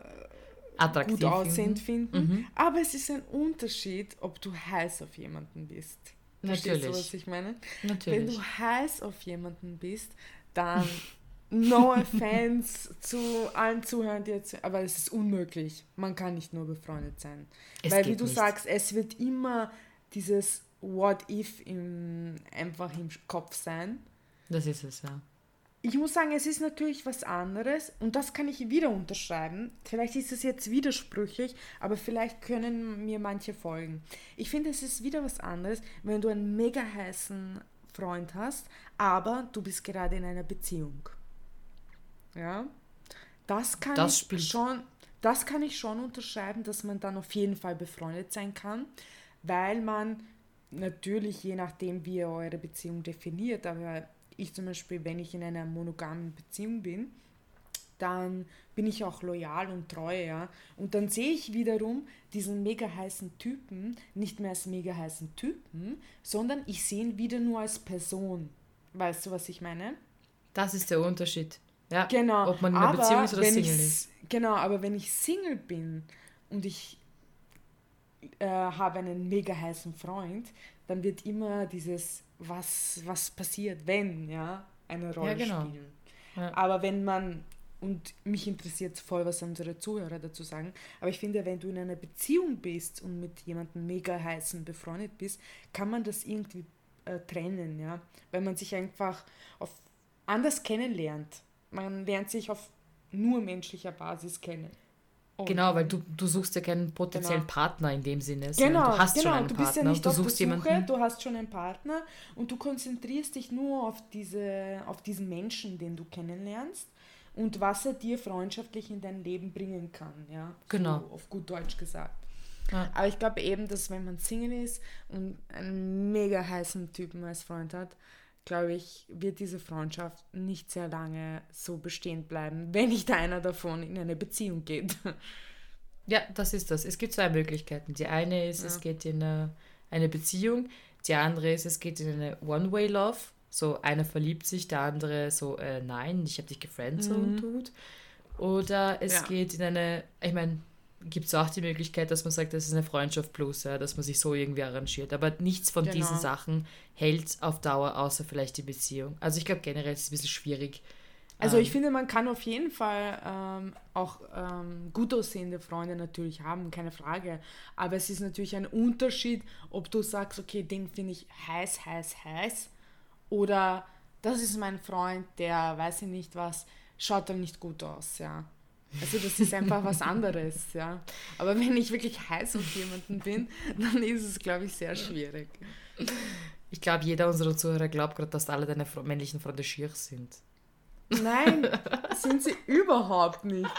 [laughs] attraktiv gut aussehend finden. finden, Mhm. aber es ist ein Unterschied, ob du heiß auf jemanden bist. Verstehst du, Natürlich. was ich meine? Wenn Natürlich. du heiß auf jemanden bist, dann [laughs] no offense zu allen Zuhörern, die jetzt, aber es ist unmöglich. Man kann nicht nur befreundet sein. Es Weil, wie du nicht. sagst, es wird immer dieses What if im, einfach im Kopf sein. Das ist es, ja. Ich muss sagen, es ist natürlich was anderes und das kann ich wieder unterschreiben. Vielleicht ist es jetzt widersprüchlich, aber vielleicht können mir manche folgen. Ich finde, es ist wieder was anderes, wenn du einen mega heißen Freund hast, aber du bist gerade in einer Beziehung. Ja, das kann Das ich schon, das kann ich schon unterschreiben, dass man dann auf jeden Fall befreundet sein kann, weil man natürlich je nachdem, wie ihr eure Beziehung definiert, aber ich zum Beispiel, wenn ich in einer monogamen Beziehung bin, dann bin ich auch loyal und treu, ja. Und dann sehe ich wiederum diesen mega heißen Typen nicht mehr als mega heißen Typen, sondern ich sehe ihn wieder nur als Person. Weißt du, was ich meine? Das ist der Unterschied. Ja, Genau. ob man in einer aber Beziehung ist oder wenn Single ich, ist. Genau, aber wenn ich Single bin und ich äh, habe einen mega heißen Freund, dann wird immer dieses, was, was passiert, wenn, ja, eine Rolle genau. spielen. Ja. Aber wenn man und mich interessiert voll, was unsere Zuhörer dazu sagen, aber ich finde, wenn du in einer Beziehung bist und mit jemandem mega heißen befreundet bist, kann man das irgendwie äh, trennen, ja, weil man sich einfach auf anders kennenlernt. Man lernt sich auf nur menschlicher Basis kennen. Und genau, weil du, du suchst ja keinen potenziellen genau. Partner in dem Sinne. Genau, du hast genau. schon einen du bist Partner. ja nicht du auf suchst Besuche, jemanden. du hast schon einen Partner und du konzentrierst dich nur auf, diese, auf diesen Menschen, den du kennenlernst und was er dir freundschaftlich in dein Leben bringen kann. Ja? Genau. So auf gut Deutsch gesagt. Ja. Aber ich glaube eben, dass wenn man Single ist und einen mega heißen Typen als Freund hat, glaube ich, wird diese Freundschaft nicht sehr lange so bestehen bleiben, wenn nicht einer davon in eine Beziehung geht. Ja, das ist das. Es gibt zwei Möglichkeiten. Die eine ist, ja. es geht in eine, eine Beziehung. Die andere ist, es geht in eine One-Way-Love. So einer verliebt sich, der andere so, äh, nein, ich habe dich gefriendzoned, mhm. tut. Oder es ja. geht in eine, ich meine, gibt es auch die Möglichkeit, dass man sagt, das ist eine Freundschaft plus, ja, dass man sich so irgendwie arrangiert. Aber nichts von genau. diesen Sachen hält auf Dauer, außer vielleicht die Beziehung. Also ich glaube generell ist es ein bisschen schwierig. Also ich ähm, finde, man kann auf jeden Fall ähm, auch ähm, gut aussehende Freunde natürlich haben, keine Frage. Aber es ist natürlich ein Unterschied, ob du sagst, okay, den finde ich heiß, heiß, heiß. Oder das ist mein Freund, der weiß ich nicht was, schaut dann nicht gut aus, ja. Also das ist einfach was anderes, ja. Aber wenn ich wirklich heiß auf jemanden bin, dann ist es, glaube ich, sehr schwierig. Ich glaube, jeder unserer Zuhörer glaubt gerade, dass alle deine männlichen Freunde schier sind. Nein, sind sie überhaupt nicht.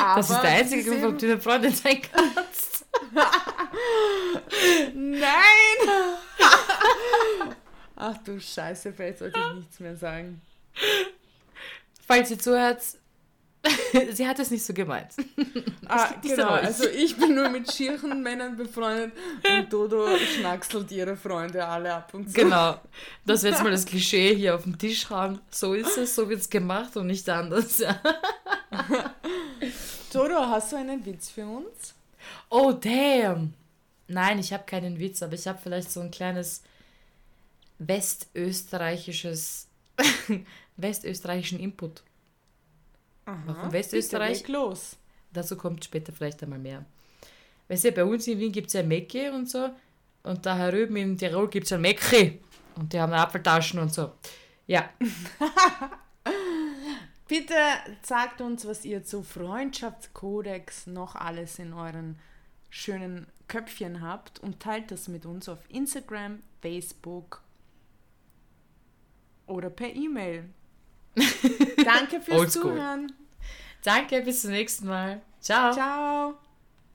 Aber das ist der einzige Grund, warum du eine Freundin sein kannst. Nein! Ach du Scheiße, vielleicht sollte ich nichts mehr sagen. Falls ihr zuhört, [laughs] sie hat es nicht so gemeint. [laughs] Ah, genau. Also ich bin nur mit schieren Männern befreundet und Dodo schnackselt ihre Freunde alle ab und zu. Genau. [laughs] Das wird jetzt mal das Klischee hier auf dem Tisch haben. So ist es, so wird es gemacht und nicht anders. Ja. Dodo, hast du einen Witz für uns? Oh, damn. Nein, ich habe keinen Witz, aber ich habe vielleicht so ein kleines westösterreichisches westösterreichischen Input. Aha, Warum Westösterreich? los. Dazu kommt später vielleicht einmal mehr. Weißt du, bei uns in Wien gibt es ja Mecke und so. Und da herüben in Tirol gibt es ja Mecke. Und die haben Apfeltaschen und so. Ja. [laughs] Bitte sagt uns, was ihr zu Freundschaftskodex noch alles in euren schönen Köpfchen habt und teilt das mit uns auf Instagram, Facebook oder per E-Mail. [laughs] Danke fürs Zuhören. Danke, bis zum nächsten Mal. Ciao. Ciao.